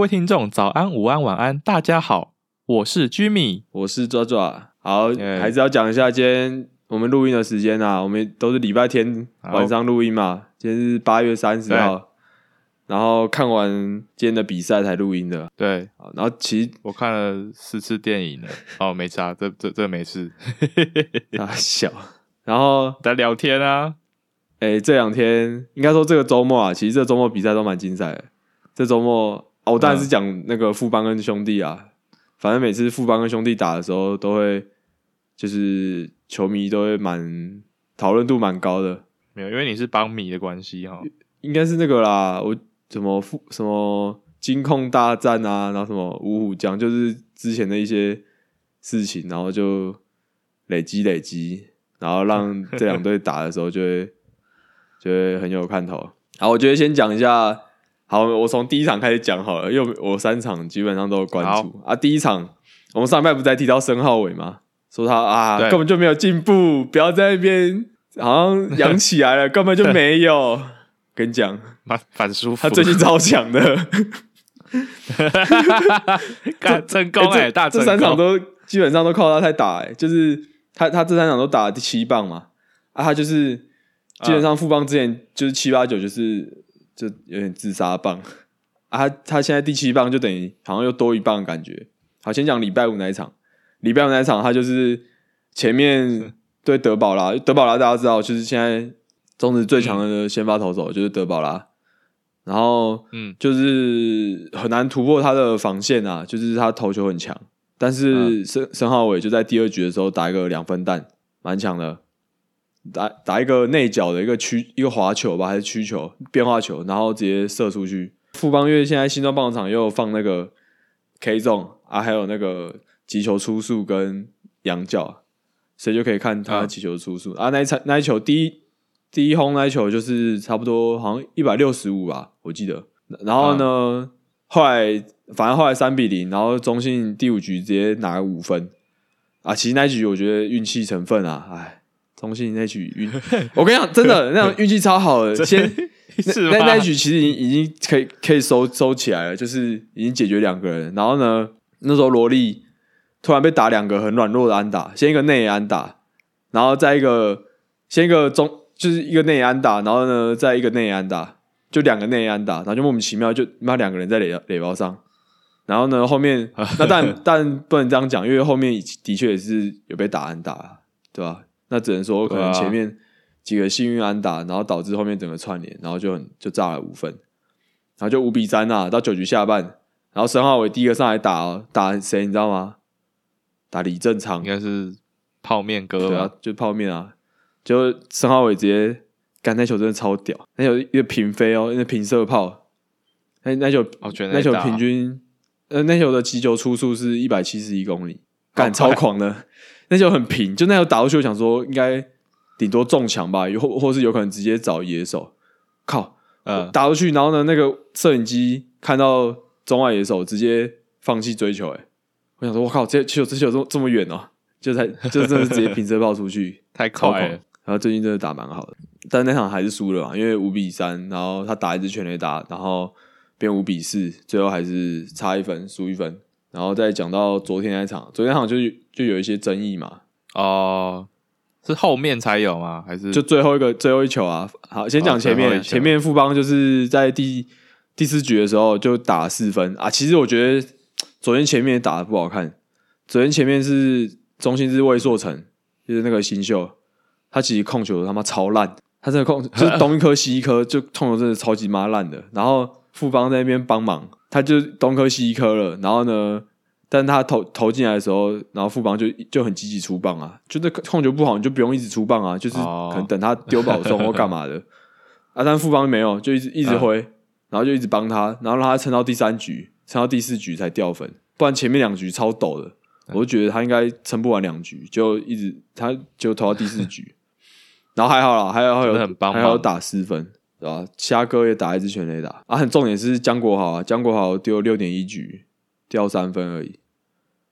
各位听众，早安、午安、晚安，大家好，我是 Jimmy，我是抓抓。好，耶还是要讲一下今天我们录音的时间啊，我们都是礼拜天晚上录音嘛，今天是八月三十号，然后看完今天的比赛才录音的。对，然后其实我看了四次电影了，哦，没差，这这这没事，大小，然后在聊天啊，诶、这两天应该说这个周末啊，其实这周末比赛都蛮精彩的。这周末、哦、我当然是讲那个富邦跟兄弟啊，反正每次富邦跟兄弟打的时候，都会就是球迷都会蛮讨论度蛮高的。没有，因为你是帮迷的关系哈，应该是那个啦，我什么富什么金控大战啊，然后什么五虎将，就是之前的一些事情，然后就累积累积，然后让这两队打的时候就会就会很有看头。好，我觉得先讲一下，好，我从第一场开始讲好了，因为我三场基本上都有关注啊。第一场我们上半不是在提到申浩伟吗？说他啊根本就没有进步，不要在那边好像养起来了，根本就没有。跟你讲，蛮反舒服。他最近超强的，干成功哎、欸这大成功这三场都基本上都靠他在打、欸，就是他他这三场都打第七棒嘛，啊，他就是基本上副棒之前就是七八九就是就有点自杀棒，啊，他他现在第七棒就等于好像又多一棒的感觉。好，先讲礼拜五那一场，礼拜五那一场他就是前面对德保拉，德保拉大家知道就是现在中职最强的先发投手就是德保拉，然后嗯。就是很难突破他的防线啊，就是他投球很强，但是申申浩伟就在第二局的时候打一个两分弹，蛮强的，打打一个内角的一个曲一个滑球吧，还是曲球变化球，然后直接射出去。富邦因为现在新庄棒球场又有放那个 K 中啊，还有那个击球出速跟仰角，所以就可以看他啊击球出速、啊。那一场那一球第一第一轰那一球就是差不多好像一百六十五吧，我记得。然后呢，后来反正后来三比零，然后中信第五局直接拿了五分啊。其实那一局我觉得运气成分啊，哎，中信那局运，我跟你讲，真的那种运气超好的，先 是那那一局其实已经已经可以可以收收起来了，就是已经解决两个人。然后呢，那时候萝莉突然被打两个很软弱的安打，先一个内安打，然后再一个先一个中就是一个内安打，然后呢再一个内安打，就两个内安打，然后就莫名其妙就那两个人在垒垒包上。然后呢，后面那但但不能这样讲，因为后面的确也是有被打安打，对吧？那只能说可能前面几个幸运安打，然后导致后面整个串联，然后就很就炸了五分，然后就五比三啊，到九局下半，然后申浩伟第一个上来打哦，打谁你知道吗？打李正昌。应，该是泡面哥吧？，对啊就泡面啊，就申浩伟直接干那球真的超屌，那球一个平飞哦，那平射炮，那那球那球平均，呃，那球的击球出速是一百七十一公里，干超狂的。那球很平，就那球打过去，我想说应该顶多中墙吧，或或是有可能直接找野手。靠，嗯，打过去，然后呢，那个摄影机看到中外野手，直接放弃追求、欸。哎，我想说，我靠，这球这球这么这么远哦、就才就真的是直接平射炮出去，太。快了然，后最近真的打蛮好的，但那场还是输了嘛，因为五比三，然后他打一支全垒打，然后变五比四，最后还是差一分，输一分。然后再讲到昨天那场，昨天那场就就有一些争议嘛，哦，是后面才有吗？还是就最后一个最后一球啊。好，先讲前面，前面富邦就是在第第四局的时候就打四分啊。其实我觉得昨天前面打的不好看，昨天前面是中心是魏硕成，就是那个新秀，他其实控球他妈超烂，他这个控 就是东一颗西一颗，就控球真的超级妈烂的。然后富邦在那边帮忙，他就东颗西一颗了，然后呢，但他投投进来的时候，然后副帮就就很积极出棒啊，就那控球不好，你就不用一直出棒啊，就是哦。可能等他丢保送或干嘛的。啊。但副帮没有，就一直一直挥，然后就一直帮他，然后让他撑到第三局，撑到第四局才掉分，不然前面两局超抖的，我就觉得他应该撑不完两局，就一直他就投到第四局，然后还好啦，还有还有还有打四分。对吧？虾哥也打一支全垒打。啊，很重点是江国豪啊，江国豪丢六点一局，掉三分而已，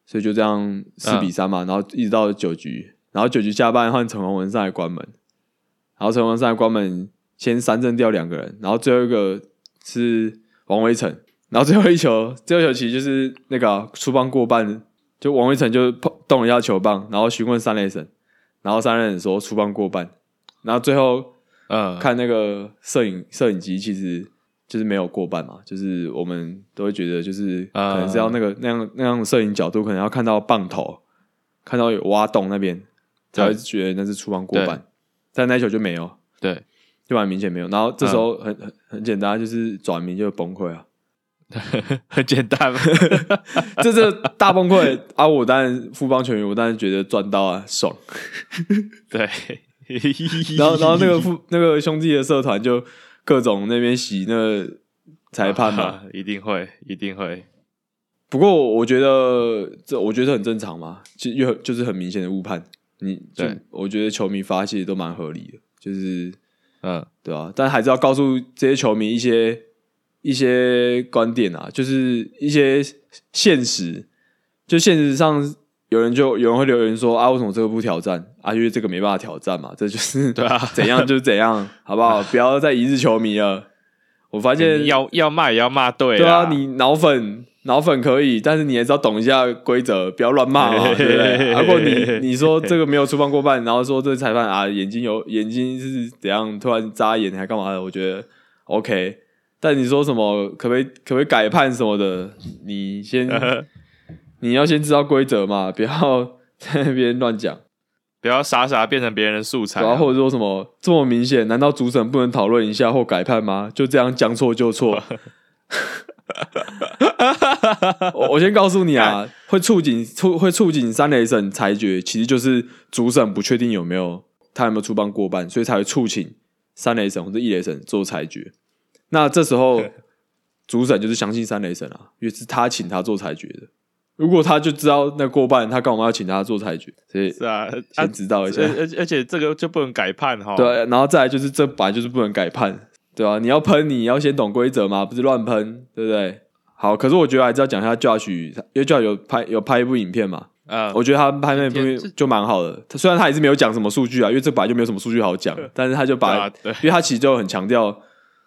所以就这样四比三嘛，然后一直到九局，然后九局下半换陈宏文上来关门，然后陈宏文上来关门，先三振掉两个人，然后最后一个是王威成，然后最后一球，最后一球其实就是那个啊出棒过半，就王威成就碰动了一下球棒，然后询问三垒审，然后三垒审说出棒过半，然后最后嗯，看那个摄影摄影机，其实就是没有过半嘛，就是我们都会觉得就是可啊能是要那个那样那样的摄影角度，可能要看到棒头，看到有挖洞那边才会觉得那是出棒过半，但那一球就没有，对，就蛮明显没有。然后这时候很很很简单，就是转名就崩溃啊，很简单嘛。这是大崩溃啊！我当然富邦球员，我当然觉得赚到啊，爽。对，然后然后那个富那个兄弟的社团就各种那边洗那个裁判嘛，啊 一定会，一定会。不过我觉得这我觉得很正常嘛，就又就是很明显的误判。你对我觉得球迷发泄都蛮合理的，就是嗯，对啊、但还是要告诉这些球迷一些一些观点啊，就是一些现实。就现实上，有人就有人会留言说啊，为什么这个不挑战啊？因为这个没办法挑战嘛，这就是 对啊 怎样就是怎样，好不好？不要再一日球迷了。我发现要要骂也要骂对对啊，你脑粉脑粉可以，但是你还是要懂一下规则，不要乱骂嘛，对不对？如果你 你说这个没有出棒过半，然后说这个裁判啊眼睛有眼睛是怎样突然眨眼还干嘛的，我觉得 OK。但你说什么可不可以可不可以改判什么的，你先你要先知道规则嘛，不要在那边乱讲。不要傻傻变成别人的素材啊。然后或者说什么这么明显，难道主审不能讨论一下或改判吗？就这样将错就错。我我先告诉你啊，会触警促会触警三雷审裁决，其实就是主审不确定有没有他有没有出棒过半，所以才会促请三雷审或者一雷审做裁决。那这时候 主审就是相信三雷审啊，因为是他请他做裁决的。如果他就知道那过半，他干嘛要请他做裁决？所以是啊，啊先知道一下。而而而且这个就不能改判哈。对，然后再来就是这本来就是不能改判，对吧、你要喷，你要先懂规则嘛，不是乱喷，对不对？好，可是我觉得还是要讲一下 Josh，因为 Josh 有拍有拍一部影片嘛，嗯，我觉得他拍那部影片就蛮好的。他虽然他也是没有讲什么数据啊，因为这本来就没有什么数据好讲，但是他就把，啊因为他其实就很强调，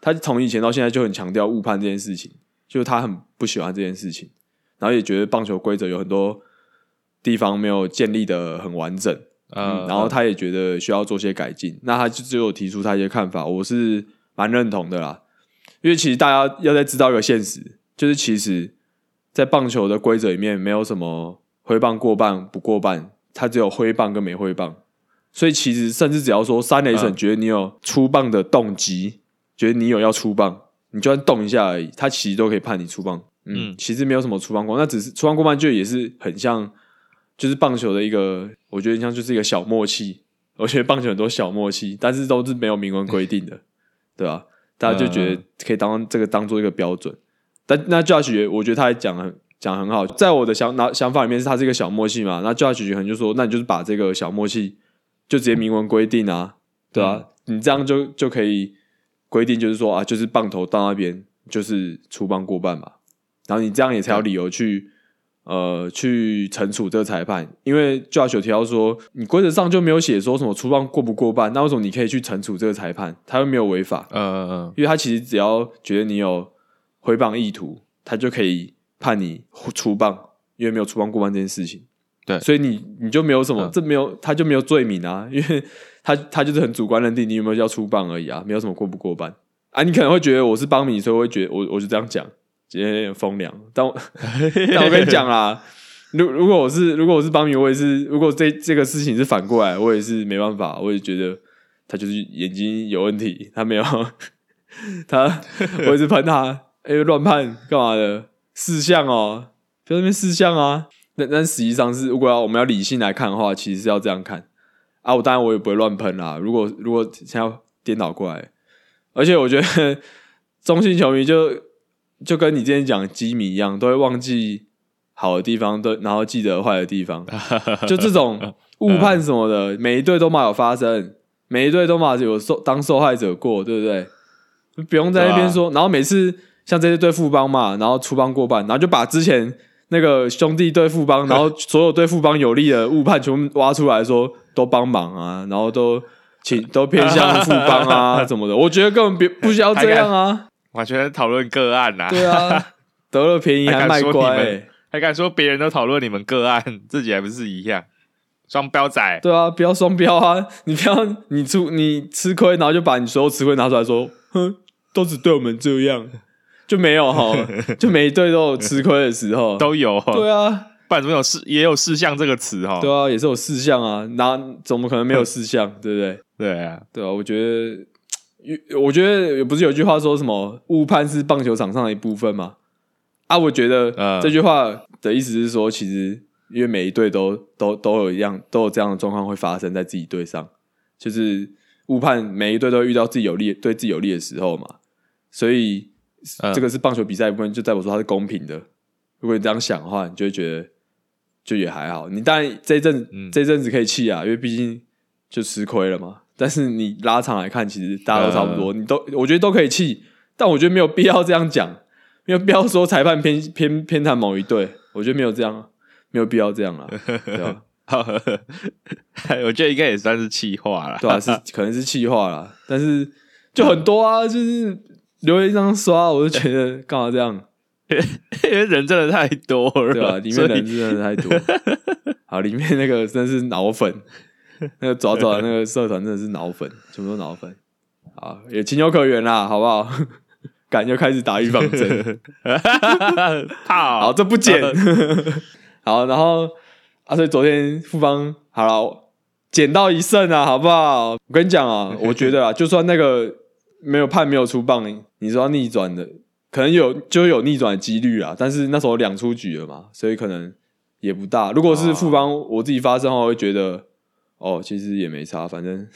他从以前到现在就很强调误判这件事情，就是他很不喜欢这件事情，然后也觉得棒球规则有很多地方没有建立的很完整，嗯，嗯，然后他也觉得需要做些改进，那他就只有提出他一些看法，我是蛮认同的啦。因为其实大家要再知道一个现实，就是其实，在棒球的规则里面，没有什么挥棒过半不过半，它只有挥棒跟没挥棒。所以其实甚至只要说三垒审嗯觉得你有出棒的动机，觉得你有要出棒，你就算动一下而已，他其实都可以判你出棒。嗯，嗯其实没有什么出棒过，那只是出棒过半就也是很像，就是棒球的一个，我觉得像就是一个小默契。我觉得棒球很多小默契，但是都是没有明文规定的，对吧？大家就觉得可以当这个当做一个标准。但那 Josh 也我觉得他还讲得很讲很好，在我的想拿想法里面是他是一个小默契嘛。那 Josh 可能就说，那你就是把这个小默契就直接明文规定啊，对啊，你这样就就可以规定，就是说啊，就是棒头到那边就是出棒过半嘛，然后你这样也才有理由去呃去惩处这个裁判，因为 Josh 有提到说，你规则上就没有写说什么出棒过不过半，那为什么你可以去惩处这个裁判？他又没有违法，嗯嗯嗯，因为他其实只要觉得你有挥棒意图，他就可以判你出棒，因为没有出棒过半这件事情。对所以你你就没有什么，嗯这没有他就没有罪名啊，因为他他就是很主观认定你有没有要出棒而已啊，没有什么过不过半啊。你可能会觉得我是帮你，所以我会觉得我我就这样讲，今天有点风凉，但我 但我跟你讲啦。如如果我是如果我是邦米，我也是如果这这个事情是反过来，我也是没办法，我也觉得他就是眼睛有问题，他没有 他，我一直喷他，哎、乱判干嘛的？四项哦，不要在那边四项啊。但但实际上是，如果要我们要理性来看的话，其实是要这样看啊。我当然我也不会乱喷啦。如果如果想要颠倒过来，而且我觉得 中性球迷就就跟你之前讲基米一样，都会忘记好的地方，都然后记得坏的地方。就这种误判什么的，每一队都嘛有发生，每一队都嘛有受当受害者过，对不对？不用在那边说，然后每次像这些对富帮嘛，然后出帮过半，然后就把之前那个兄弟对富帮，然后所有对富帮有利的误判全部挖出来说都帮忙啊，然后都请都偏向富帮啊 什么的，我觉得根本别不需要这样啊，完全讨论个案呐。对啊，得了便宜还卖乖、还敢说你们欸，还敢说别人都讨论你们个案，自己还不是一样？双标仔，对啊，不要双标啊！你不要你出你吃亏，然后就把你所有吃亏拿出来说，哼，都只对我们这样，就没有哈，就每一队都有吃亏的时候。都有。对啊，不然怎么有事也有事项这个词哈？对啊，也是有事项啊，哪怎么可能没有事项？对不对？对啊，对啊，我觉得，我觉得不是有句话说什么误判是棒球场上的一部分吗？啊，我觉得嗯这句话的意思是说，其实因为每一队都都都有一样都有这样的状况会发生在自己队上，就是误判每一队都遇到自己有利对自己有利的时候嘛，所以、嗯这个是棒球比赛的部分，就代表说它是公平的。如果你这样想的话，你就会觉得就也还好。你当然这一阵、嗯这一阵子可以气啊，因为毕竟就吃亏了嘛。但是你拉长来看，其实大家都差不多，你都我觉得都可以气，但我觉得没有必要这样讲，没有必要说裁判偏 偏偏袒某一队，我觉得没有这样，没有必要这样啊，对吧、我觉得应该也算是气话了。对啊，是可能是气话了，但是就很多啊，就是留言上刷，我就觉得干嘛这样，因为人真的太多了，对吧、里面人真的太多，好，里面那个真的是脑粉，那个爪爪的那个社团真的是脑粉，全部都脑粉，啊，也情有可原啦，好不好？赶就开始打预防针，好，好，这不剪。好，然后啊，所以昨天富邦好了，捡到一胜啊，好不好？我跟你讲啊，我觉得啊，就算那个没有判没有出棒，你说要逆转的，可能有就有逆转的几率啊，但是那时候两出局了嘛，所以可能也不大。如果是富邦，我自己发生后，我会觉得哦，其实也没差，反正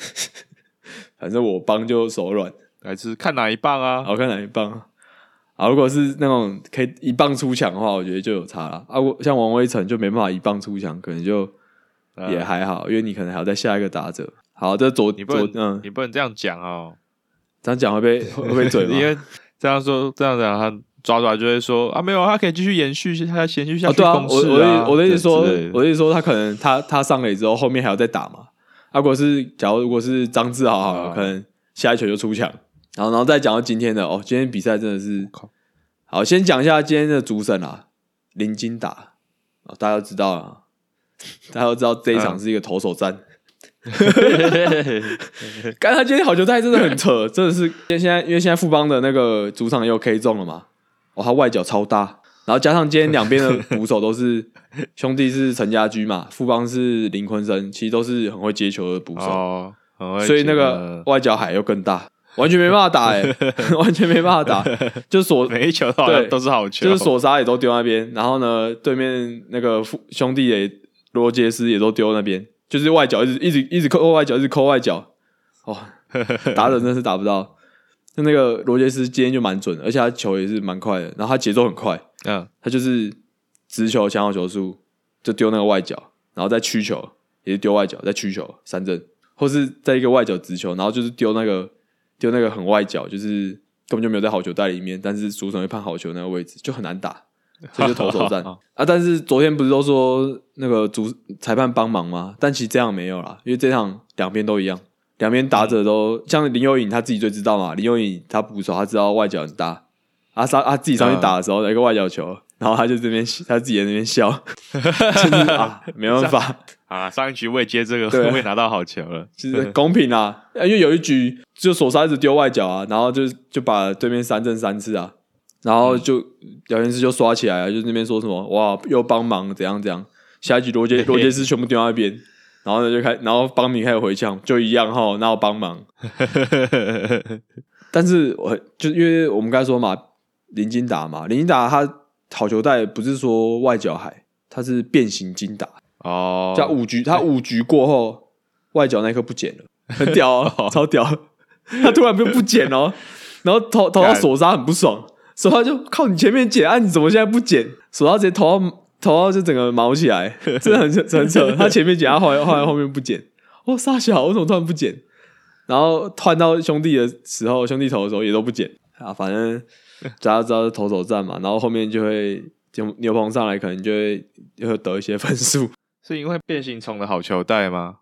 反正我帮就手软。还是看哪一棒啊？好看哪一棒啊？啊，如果是那种可以一棒出墙的话，我觉得就有差了啊。我像王威成就没办法一棒出墙，可能就呃也还好，因为你可能还要再下一个打者。好，这左你不能，左嗯，你不能这样讲哦，这样讲会被会被嘴 吗？因为这样说这样讲，他抓抓就会说啊，没有，他可以继续延续，他要延续下哦，去对啊，我我的我的意思说我的意思说他可能他他上垒之后后面还要再打嘛。啊，如果是假如如果是张志豪好了，啊。可能下一球就出墙，然后然后再讲到今天的哦，今天比赛真的是好，先讲一下今天的主审啊，林金达。哦，大家都知道啊，大家都知道这一场嗯是一个投手战。刚他今天好球带真的很扯，真的是因为现在因为现在富邦的那个主场也有 K 中了嘛，哦，他外脚超大，然后加上今天两边的捕手都是 兄弟是陈家驹嘛，富邦是林坤生，其实都是很会接球的捕手，哦，所以那个外脚海又更大，完全没办法打哎、完全没办法打，就锁 每一球都好像对都是好球，就是索沙也都丢那边，然后呢，对面那个父兄弟也罗杰斯也都丢那边，就是外脚一直一直一直扣外脚，一直扣外脚，哦，打人真是打不到。那那个罗杰斯今天就蛮准的，而且他球也是蛮快的，然后他节奏很快，嗯，他就是直球抢好球速就丢那个外角，然后再曲球也是丢外角，再曲球三振，或是在一个外角直球，然后就是丢那个丢那个很外角，就是根本就没有在好球带里面，但是主审会判好球那个位置就很难打，这就投手战 啊。但是昨天不是都说那个主裁判帮忙吗？但其实这样没有啦，因为这场两边都一样，两边打者都、像林佑颖他自己最知道嘛，林佑颖他捕手他知道外角很大，啊上他自己上去打的时候、一个外角球，然后他就这边 他自己在那边笑，就是啊没办法。啊，上一局未接这个，对。未拿到好球了，就是公平啊，因为有一局就手沙一直丢外角啊，然后就就把对面三振三次啊，然后就聊天室就刷起来啊，就那边说什么哇又帮忙怎样怎样，下一局罗杰 罗杰斯全部丢到那边，然后呢就开，然后邦米开始回呛，就一样哈，那我帮忙，但是我就因为我们刚才说嘛，林金达嘛，林金达他好球带不是说外角海，他是变形金打，哦，叫五局，他五局过后外角那一颗不捡了，很屌哦，超屌！他突然就不捡哦，然后投投到干。索沙很不爽，索沙就靠你前面捡啊，你怎么现在不捡？索沙直接投到投到就整个毛起来，真的很很扯。他前面剪，他后来后来后面不剪，哦，傻小，为什么突然不剪？然后换到兄弟的时候，兄弟头的时候也都不剪啊，反正大家知道是投手战嘛，然后后面就会就牛棚上来，可能就会就会得一些分数。是因为变形虫的好球带吗？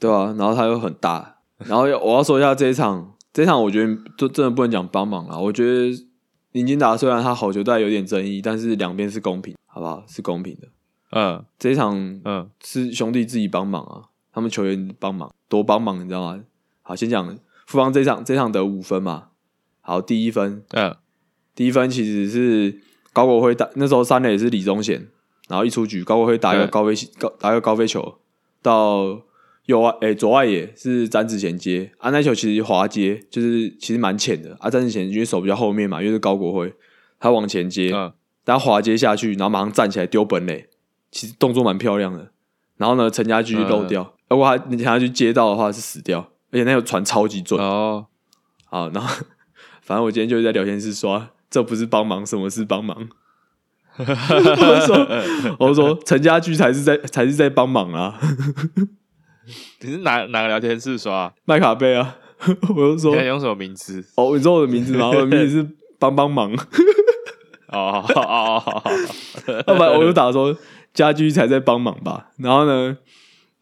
对啊，然后他又很大，然后我要说一下这一场，这一场我觉得就真的不能讲帮忙啦，我觉得林林金达虽然他好球带有点争议，但是两边是公平，好不好？是公平的。嗯这一场嗯是兄弟自己帮忙啊，他们球员帮忙，多帮忙，你知道吗？好，先讲富邦这场，这场得五分嘛。好，第一分，嗯第一分其实是高国辉打，那时候三垒是李宗贤，然后一出局，高国辉打一个高飞高打一个高飞球到右外，诶、左外野是詹子贤接啊，那球其实滑接，就是其实蛮浅的啊，詹子贤因为手比较后面嘛，因为是高国辉，他往前接，嗯但滑接下去，然后马上站起来丢本垒，其实动作蛮漂亮的。然后呢，陈家驹漏掉，如果他陈家驹接到的话是死掉，而且那个传超级准。哦，好，然后反正我今天就是在聊天室刷，这不是帮忙，什么是帮忙？我就说，我说陈家驹才是在才是在帮忙啊，你是哪哪个聊天室刷？麦卡贝啊，我就说你，看用什么名字？哦，你知道我的名字吗？我的名字是帮帮忙，哦哦哦哦，要不然我就打说家居才在帮忙吧。然后呢，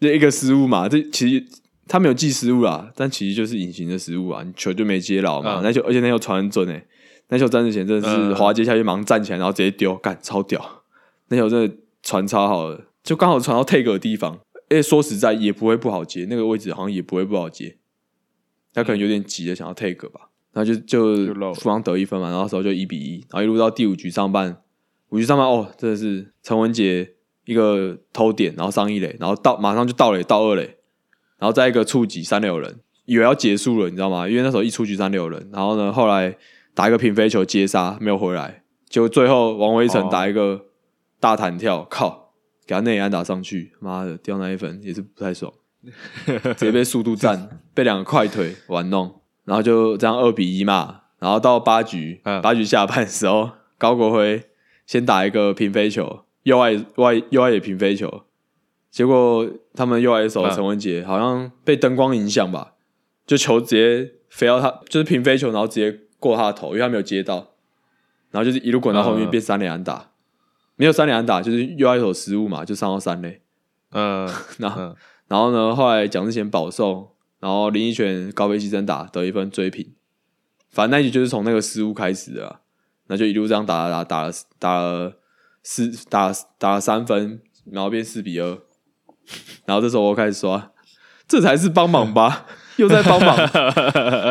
这一个失误嘛，这其实他没有记失误啦，但其实就是隐形的失误啊，你球就没接牢嘛。嗯那球而且那球传很准诶、那球詹子贤真的是嗯滑接下去，马上站起来，然后直接丢，干超屌。那球真的传超好的，就刚好传到 take 的地方。诶说实在也不会不好接，那个位置好像也不会不好接。他可能有点急的想要 take 吧，然后就就就漏了富邦得一分嘛，然后时候就一比一，然后一路到第五局上半，五局上半哦，真的是陈文杰一个偷点，然后上一垒，然后到马上就到垒到二垒，然后再一个触及三垒有人，以为要结束了，你知道吗？因为那时候一出局三垒有人，然后呢后来打一个平飞球接杀没有回来，结果最后王威成哦打一个大弹跳，靠，给他内安打上去，妈的掉那一分也是不太爽。直接被速度战，被两个快腿玩弄，然后就这样二比一嘛。然后到八局，嗯八局下半的时候，高国辉先打一个平飞球，右外外右外野平飞球，结果他们右外野手嗯陈文杰好像被灯光影响吧，就球直接飞到他，就是平飞球，然后直接过他的头，因为他没有接到，然后就是一路滚到后面嗯变三连安打，没有三连安打，就是右外野手失误嘛，就上到三垒。嗯 然后嗯然后呢，后来蒋志贤保送，然后林奕泉高飞牺牲打得一分追平，反正那一局就是从那个失误开始的啊，那就一路这样打打打了打了四打打了三分，然后变四比二，然后这时候我开始说，这才是帮忙吧，又在帮忙，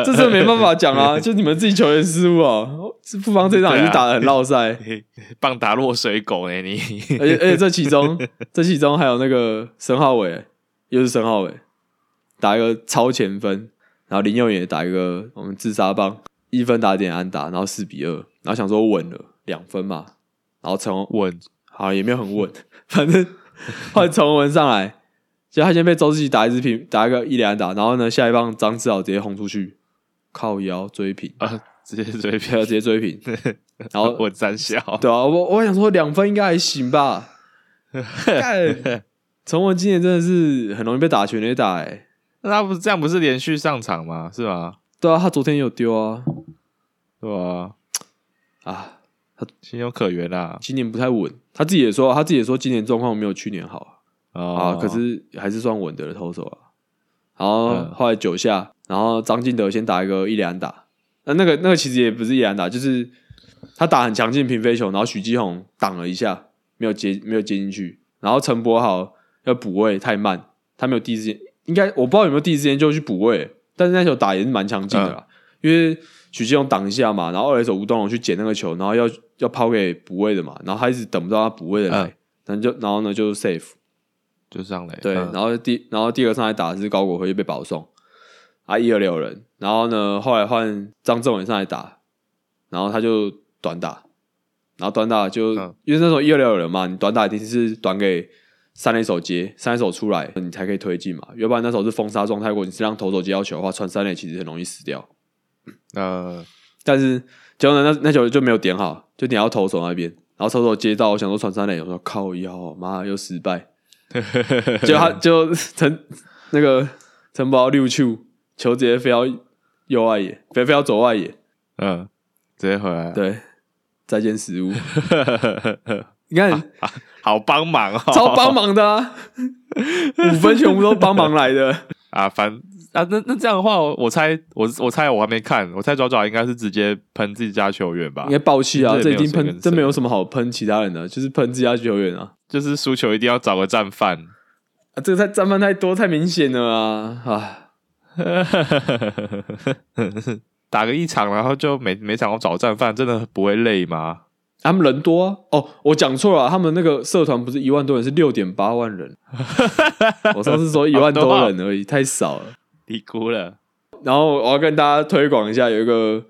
这真的没办法讲啊，就你们自己球员失误啊，是富邦这场已经打的很落赛。棒打落水狗呢你？而且而且这其中这其中还有那个申浩伟，又是申浩伟打一个超前分，然后林佑也打一个我们自杀棒一分打点安打，然后四比二，然后想说稳了两分嘛，然后陈稳。好也没有很稳，反正后来陈文上来，结果他先被周志奇打一支平，打一个一连安打，然后呢下一棒张志豪直接轰出去，靠腰追平，啊，直接追平。直接追平，然后稳三小，对啊，我我想说两分应该还行吧。干，陈文今年真的是很容易被打全垒打哎、那他不是这样不是连续上场吗？是吗？对啊，他昨天有丢啊对吧？啊，他情有可原啦。今年不太稳。他自己也说，他自己也说今年状况没有去年好啊，哦，可是还是算稳的投手啊。然后嗯后来九下，然后张进德先打一个一连打，那那个那个其实也不是一连打，就是他打很强劲平飞球，然后许继宏挡了一下，没有接没有接进去，然后陈柏豪要补位太慢，他没有第一时间，应该我不知道有没有第一时间就去补位，但是那球打也是蛮强劲的啦，因为许基宏挡一下嘛，然后二垒手吴东龙去捡那个球，然后要要抛给补位的嘛，然后他一直等不到他补位的来，嗯。然后就然后呢就 safe。就上来，对，嗯。然后第然后第二个上来打的是高国辉就被保送，啊一二六人，然后呢后来换张正伟上来打，然后他就短打，然后短打就、嗯。因为那时候一二六有人嘛，你短打一定是短给三垒手接，三垒手出来你才可以推进嘛，要不然那时候是封杀状态，如果你是让投手接到球的话，传三垒其实很容易死掉，呃，但是结果呢那那球就没有点好，就点到投手那边，然后投手接到，我想说传三垒，我说靠腰，妈又失败。就他就陈那个陈宝六球球直接飞到右外野，飞飞到左外野，嗯，直接回来，对，再见失误。你看，好帮忙哦，超帮忙的啊，五分全部都帮忙来的。啊，反啊，那那这样的话，我我猜我我猜我还没看，我猜爪爪应该是直接喷自己家球员吧应，该爆气啊！这已经喷，这没有什么好喷其他人的，就是喷自家球员啊！就是输球一定要找个战犯。啊，这个太战犯太多，太明显了啊！啊，打个一场，然后就每每场都找战犯，真的不会累吗？他们人多啊！哦，我讲错了啊，他们那个社团不是一万多人，是六点八万人。我上次说一万多人而已，太少了。低估了。然后我要跟大家推广一下，有一个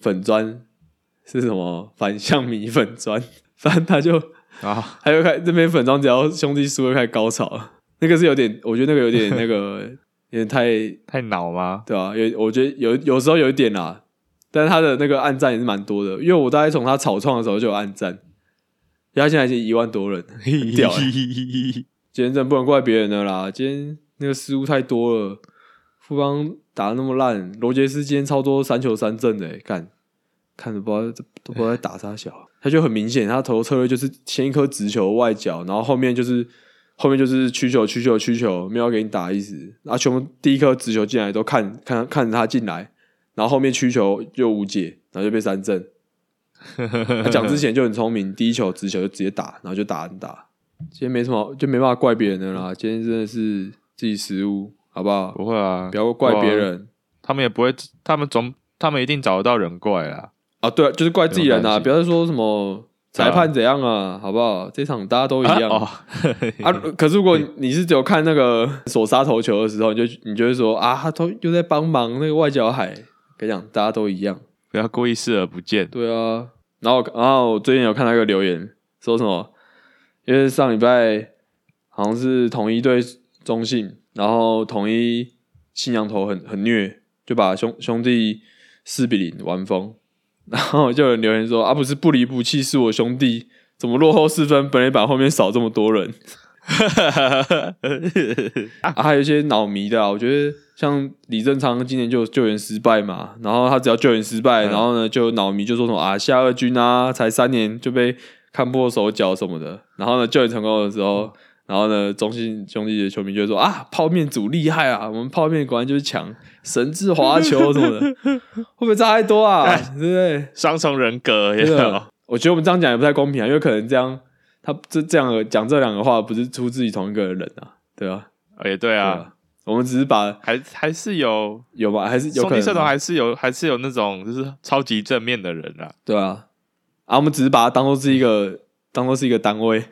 粉砖是什么反向米粉砖，反正他就啊，他就开这边粉砖，只要兄弟输就开始高潮了。那个是有点，我觉得那个有点那个 有点太太恼吗？对啊，有我觉得有有时候有一点啦，但是他的那个暗赞也是蛮多的，因为我大概从他草创的时候就有暗赞，他现在已经一万多人，很屌欸。今天真的不能怪别人的啦，今天那个失误太多了，富邦打的那么烂，罗杰斯今天超多三球三振的、欸，干看着不知道都不知道在打啥小，他就很明显，他投策略就是先一颗直球外角，然后后面就是后面就是曲球曲球曲球，没有给你打意思，然后全部第一颗直球进来都看看看着他进来，然后后面曲球又无解，然后就被三振。他讲之前就很聪明，第一球直球就直接打，然后就打很打。今天没什么，就没办法怪别人的啦。今天真的是自己失误，好不好？不会啊，不要怪别人他们也不会，他们总他们一定找得到人怪啦。啊！对啊，就是怪自己人啊！不要再说什么裁判怎样啊，好不好？这场大家都一样哦，啊。可是如果你是只有看那个手杀头球的时候，你就你就会说啊，他都又在帮忙那个外角海。跟你讲，大家都一样。不要故意视而不见。对啊，然后然后我最近有看到一个留言，说什么？因为上礼拜好像是统一对中信，然后统一信仰头很很虐，就把兄兄弟四比零完封，然后就有人留言说啊，不是不离不弃是我兄弟，怎么落后四分，本垒板后面少这么多人？啊，还有一些脑迷的啊，我觉得像李正昌今年就救援失败嘛，然后他只要救援失败，嗯然后呢就脑迷就说什么啊下二军啊，才三年就被看破手脚什么的，然后呢救援成功的时候，然后呢中信兄弟的球迷就会说啊泡面组厉害啊，我们泡面果然就是强，神智滑球什么的，会不会差太多啊？对不对？双重人格，有没有真的，我觉得我们这样讲也不太公平啊，因为可能这样他这这样的讲这两个话不是出自于同一个人啊，对啊，也对对啊，，我们只是把还还是有有吧，还是有兄弟社团还是有还是有那种就是超级正面的人啊，对啊，啊，我们只是把它当做是一个 当做是一个单位，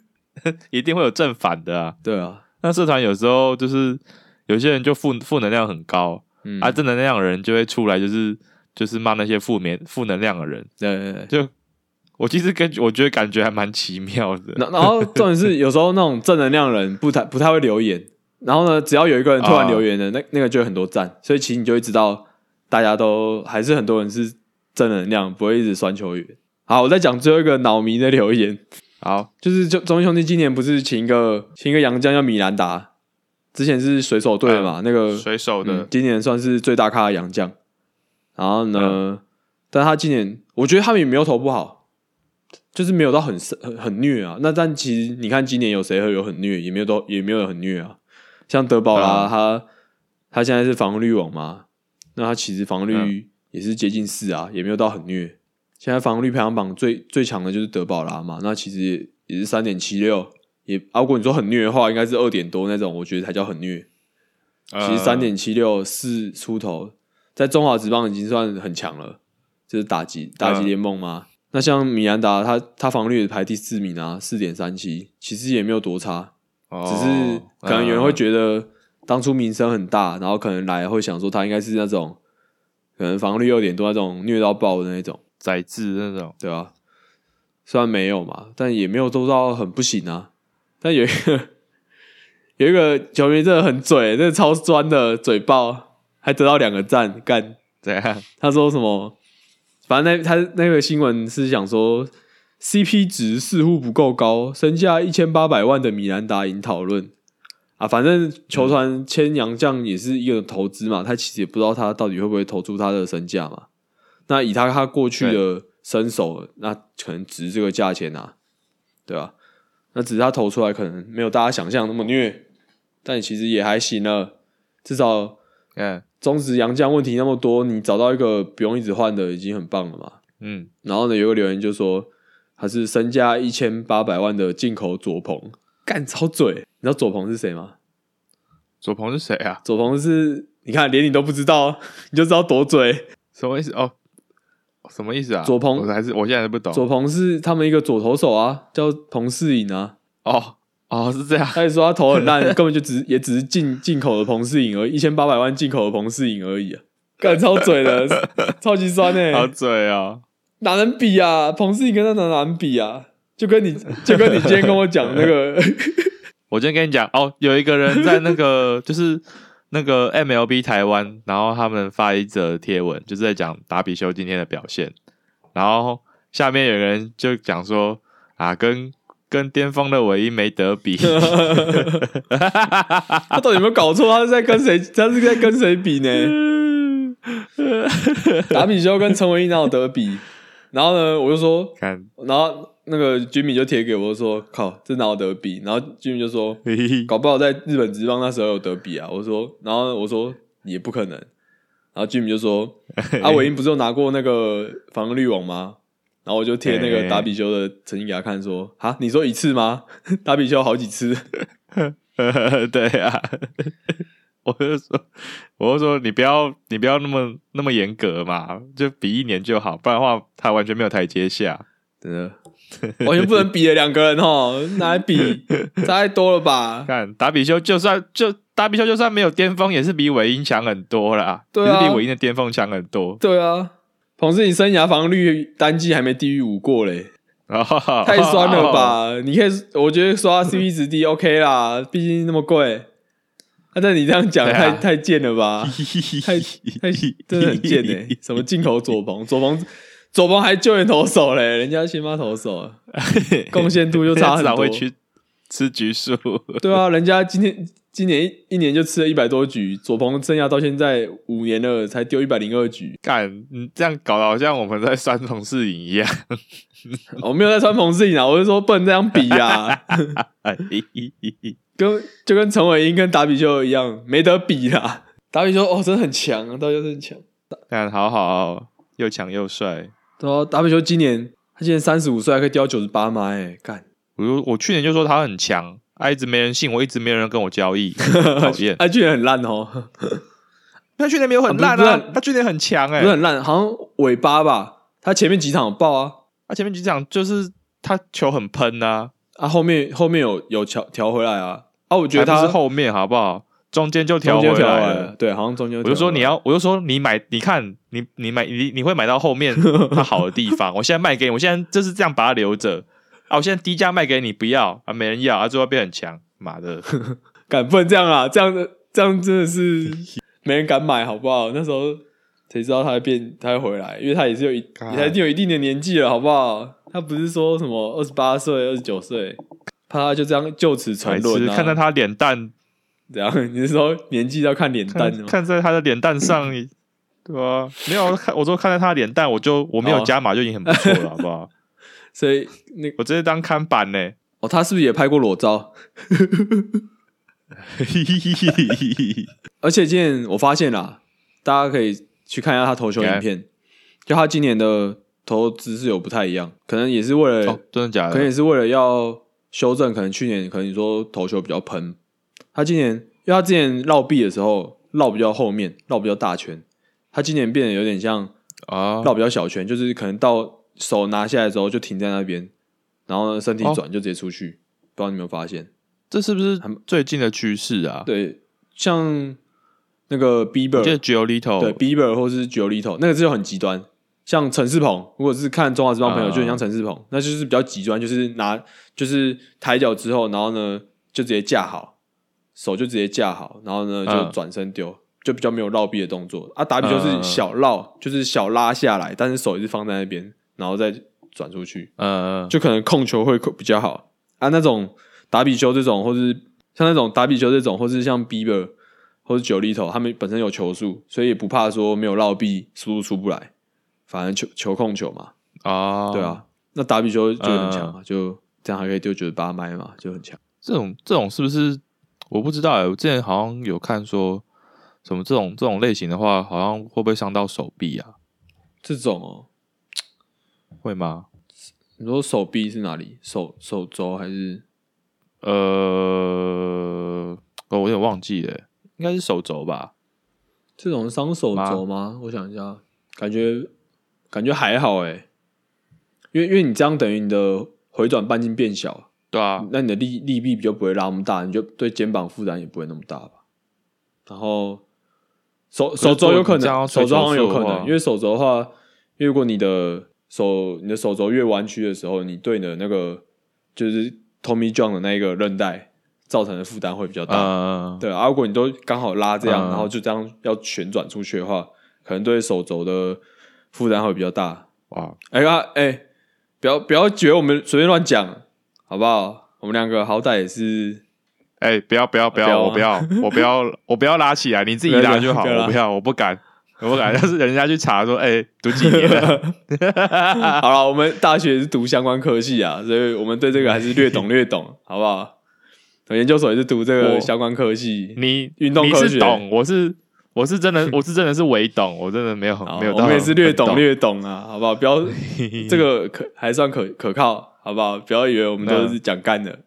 一定会有正反的啊。对啊，那社团有时候就是有些人就负负能量很高，嗯。啊，正能量的人就会出来，就是就是骂那些负面负能量的人。对对对。就我其实跟我觉得感觉还蛮奇妙的。然然后 重点是有时候那种正能量人不太不太会留言，然后呢，只要有一个人突然留言了，那那个就有很多赞，所以其实你就会知道大家都还是很多人是正能量，不会一直酸球员。好，我再讲最后一个脑迷的留言，好，就是就中信兄弟今年不是请一个请一个洋将叫米兰达，之前是水手队的嘛，那个水手的嗯，今年算是最大咖的洋将。然后呢，但他今年我觉得他们也没有投不好，就是没有到很很很虐啊。那但其实你看今年有谁会有很虐，也没有都也没有很虐啊。像德保拉，嗯他他现在是防御率王嘛，那他其实防御率嗯也是接近四啊，也没有到很虐。现在防御率排行榜最最强的就是德保拉嘛，那其实也也是三点七六，也啊如果你说很虐的话，应该是二点多那种，我觉得才叫很虐。其实三点七六四出头，在中华职棒已经算很强了，就是打击打击联盟嘛。那像米兰达，他他防御率排第四名啊，四点三七，其实也没有多差，呃只是可能有人会觉得当初名声很大，然后可能来会想说他应该是那种可能防御率有点多那种虐到爆的那种，宰制那种，对啊、虽然没有嘛，但也没有做到很不行啊。但有一个有一个球迷真的很嘴，真的超酸的嘴爆，还得到两个赞，干。怎样？他说什么？反正那他那个新闻是讲说，CP 值似乎不够高，身价一千八百万的米兰达引讨论啊。反正球团签洋将也是一个投资嘛，他其实也不知道他到底会不会投出他的身价嘛。那以他他过去的身手，那可能值这个价钱啊，对吧、那只是他投出来可能没有大家想象那么虐，但其实也还行了。至少嗯中职洋将问题那么多，你找到一个不用一直换的已经很棒了嘛。嗯，然后呢，有个留言就说他是身价一千八百万的进口左鹏，干超嘴。你知道左鹏是谁吗？左鹏是谁啊？左鹏是你看连你都不知道，你就知道多嘴。什么意思？哦，什么意思啊？左鹏还是我现在还不懂。左鹏是他们一个左投手啊，叫彭世颖啊。哦哦是这样，他就说他头很烂，根本就只也只是进进口的彭世颖而已，一千八百万进口的彭世颖而已啊，干超嘴的，超级酸呢、好嘴啊！哪能比啊？彭世颖跟他哪能比啊？就跟你就跟你今天跟我讲那个，我今天跟你讲哦，有一个人在那个就是那个 MLB 台湾，然后他们发一则贴文，就是在讲达比修今天的表现，然后下面有人就讲说啊，跟跟巅峰的尾音没得比，他到底有没有搞错？他是在跟谁？他是在跟谁比呢？达比修跟陈伟英哪有得比？然后呢，我就说，看，然后那个居民就贴给我说，靠，这哪有得比？然后居民就说，嘿嘿搞不好在日本职棒那时候有得比啊。我说，然后我说也不可能。然后居民就说，阿伟英不是有拿过那个防御率王吗？然后我就贴那个达比修的成绩给他看，说，哈，你说一次吗？达比修好几次。对啊，我就说，我就说你不要你不要那么那么严格嘛，就比一年就好，不然的话他完全没有台阶下。真的，完全不能比的两个人哦，拿来比太多了吧？看达比修，就算就达比修，就算没有巅峰，也是比韦英强很多啦。对啊也是比韦英的巅峰强很多。对啊，彭世你生涯防御率单季还没低于五过嘞，太太酸了？吧？你可以，我觉得刷 CP 值低 OK 啦，毕竟那么贵。啊，但你这样讲太太贱了吧？太太真的很贱哎、什么进口左鹏，左鹏左鹏还救援投手嘞，人家先发投手，贡献度就差很多至少会。去吃橘树。对啊，人家今天今年一一年就吃了一百多局，左鹏生涯到现在五年了，才丢一百零二局。干，你这样搞得好像我们在酸同事影一样。我 没有在穿彭世颖啊，我是说不能这样比啊，跟就跟陈伟英跟达比修一样，没得比啦。达比修哦，真的很强啊，达比修真的很强。看，好好，又强又帅。对啊达比修今年他今年三十五岁，还可以丢九十八码，哎，干，我就我去年就说他很强，啊，一直没人信我，一直没有人跟我交易，讨厌。他去年很烂哦，他去年没有很烂啊他去年很强哎、不是很烂，好像尾巴吧。他前面几场有爆啊，他前面几场就是他球很喷呐、啊后面后面有有调调回来啊。啊，我觉得他是后面好不好？中间就调回来了，对，好像中间我就说你要要，我就说你买，你看你你买你你会买到后面 它好的地方。我现在卖给你，我现在就是这样把它留着啊！我现在低价卖给你，不要啊，没人要啊，最后变很强，妈的！敢不能这样啊？这样的这样真的是 没人敢买，好不好？那时候谁知道他会变，他会回来，因为他也是有一，干也一定有一定的年纪了，好不好？他不是说什么二十八岁、二十九岁，怕他就这样就此沉白沦啊？看在他脸蛋，怎样？你是说年纪要看脸蛋吗？看看在他的脸蛋上，对吧、没有看，我说看在他的脸蛋，我就我没有哦加码就已经很不错了，好不好？所以那我直接当看板呢。哦，他是不是也拍过裸照？而且今年我发现啦，大家可以去看一下他投球影片，就他今年的投姿势有不太一样，可能也是为了哦，真的假的可能也？是为了要修正，可能去年可能你说投球比较喷，他今年因为他之前绕臂的时候绕比较后面，绕比较大圈，他今年变得有点像啊，绕比较小圈，就是可能到手拿下来之后就停在那边，然后呢身体哦转就直接出去，不知道你有没有发现？这是不是最近的趋势啊？对，像那个 Bieber 我记得 Giolito 对 Bieber 或是 Giolito 那个就很极端。像陈世鹏，如果是看中华职棒朋友，啊就很像陈世鹏，那就是比较极端，就是拿就是抬脚之后，然后呢就直接架好，手就直接架好，然后呢就嗯转身丢，就比较没有绕臂的动作。啊，打比就是嗯小绕，就是小拉下来，但是手也是放在那边，然后再转出去，呃，就可能控球会比较好啊。那种打比修这种，或是像那种打比修这种，或是像 Bieber 或是九厘头，他们本身有球速，所以也不怕说没有绕臂，速度出不来，反正球球控球嘛，啊，对，啊。那打比修就很强嘛，就这样还可以丢九十八迈嘛，就很强。这种这种是不是我不知道哎、我之前好像有看说，什么这种这种类型的话，好像会不会伤到手臂啊？这种哦，会吗？你说手臂是哪里？手手肘还是？呃，哦，我有点忘记了，应该是手肘吧？这种伤手肘吗？我想一下，感觉感觉还好哎，因为因为你这样等于你的回转半径变小，对啊，那你的力力臂就不会拉那么大，你就对肩膀负担也不会那么大吧？然后手手肘有可能，手肘好像有可能，因为手肘的话，因为如果你的手你的手肘越弯曲的时候，你对你的那个就是 Tommy John 的那一个韧带造成的负担会比较大。对啊，如果你都刚好拉这样，然后就这样要旋转出去的话，可能对手肘的负担会比较大。哇，哎呀，哎，不要不要觉得我们随便乱讲，好不好？我们两个好歹也是，哎，不要不要不要，我不要我不要我不要拉起来，你自己拉就好，我不要，我不敢。我感觉是人家去查说，哎，读几年了？好了，我们大学是读相关科系啊，所以我们对这个还是略懂 略懂，好不好？研究所也是读这个相关科系。你运动科学懂，我是我是真的我是真的是唯懂，我真的没有没有。我们也是略懂略懂啊，好不好？不要 这个可还算可可靠，好不好？不要以为我们都是讲干的。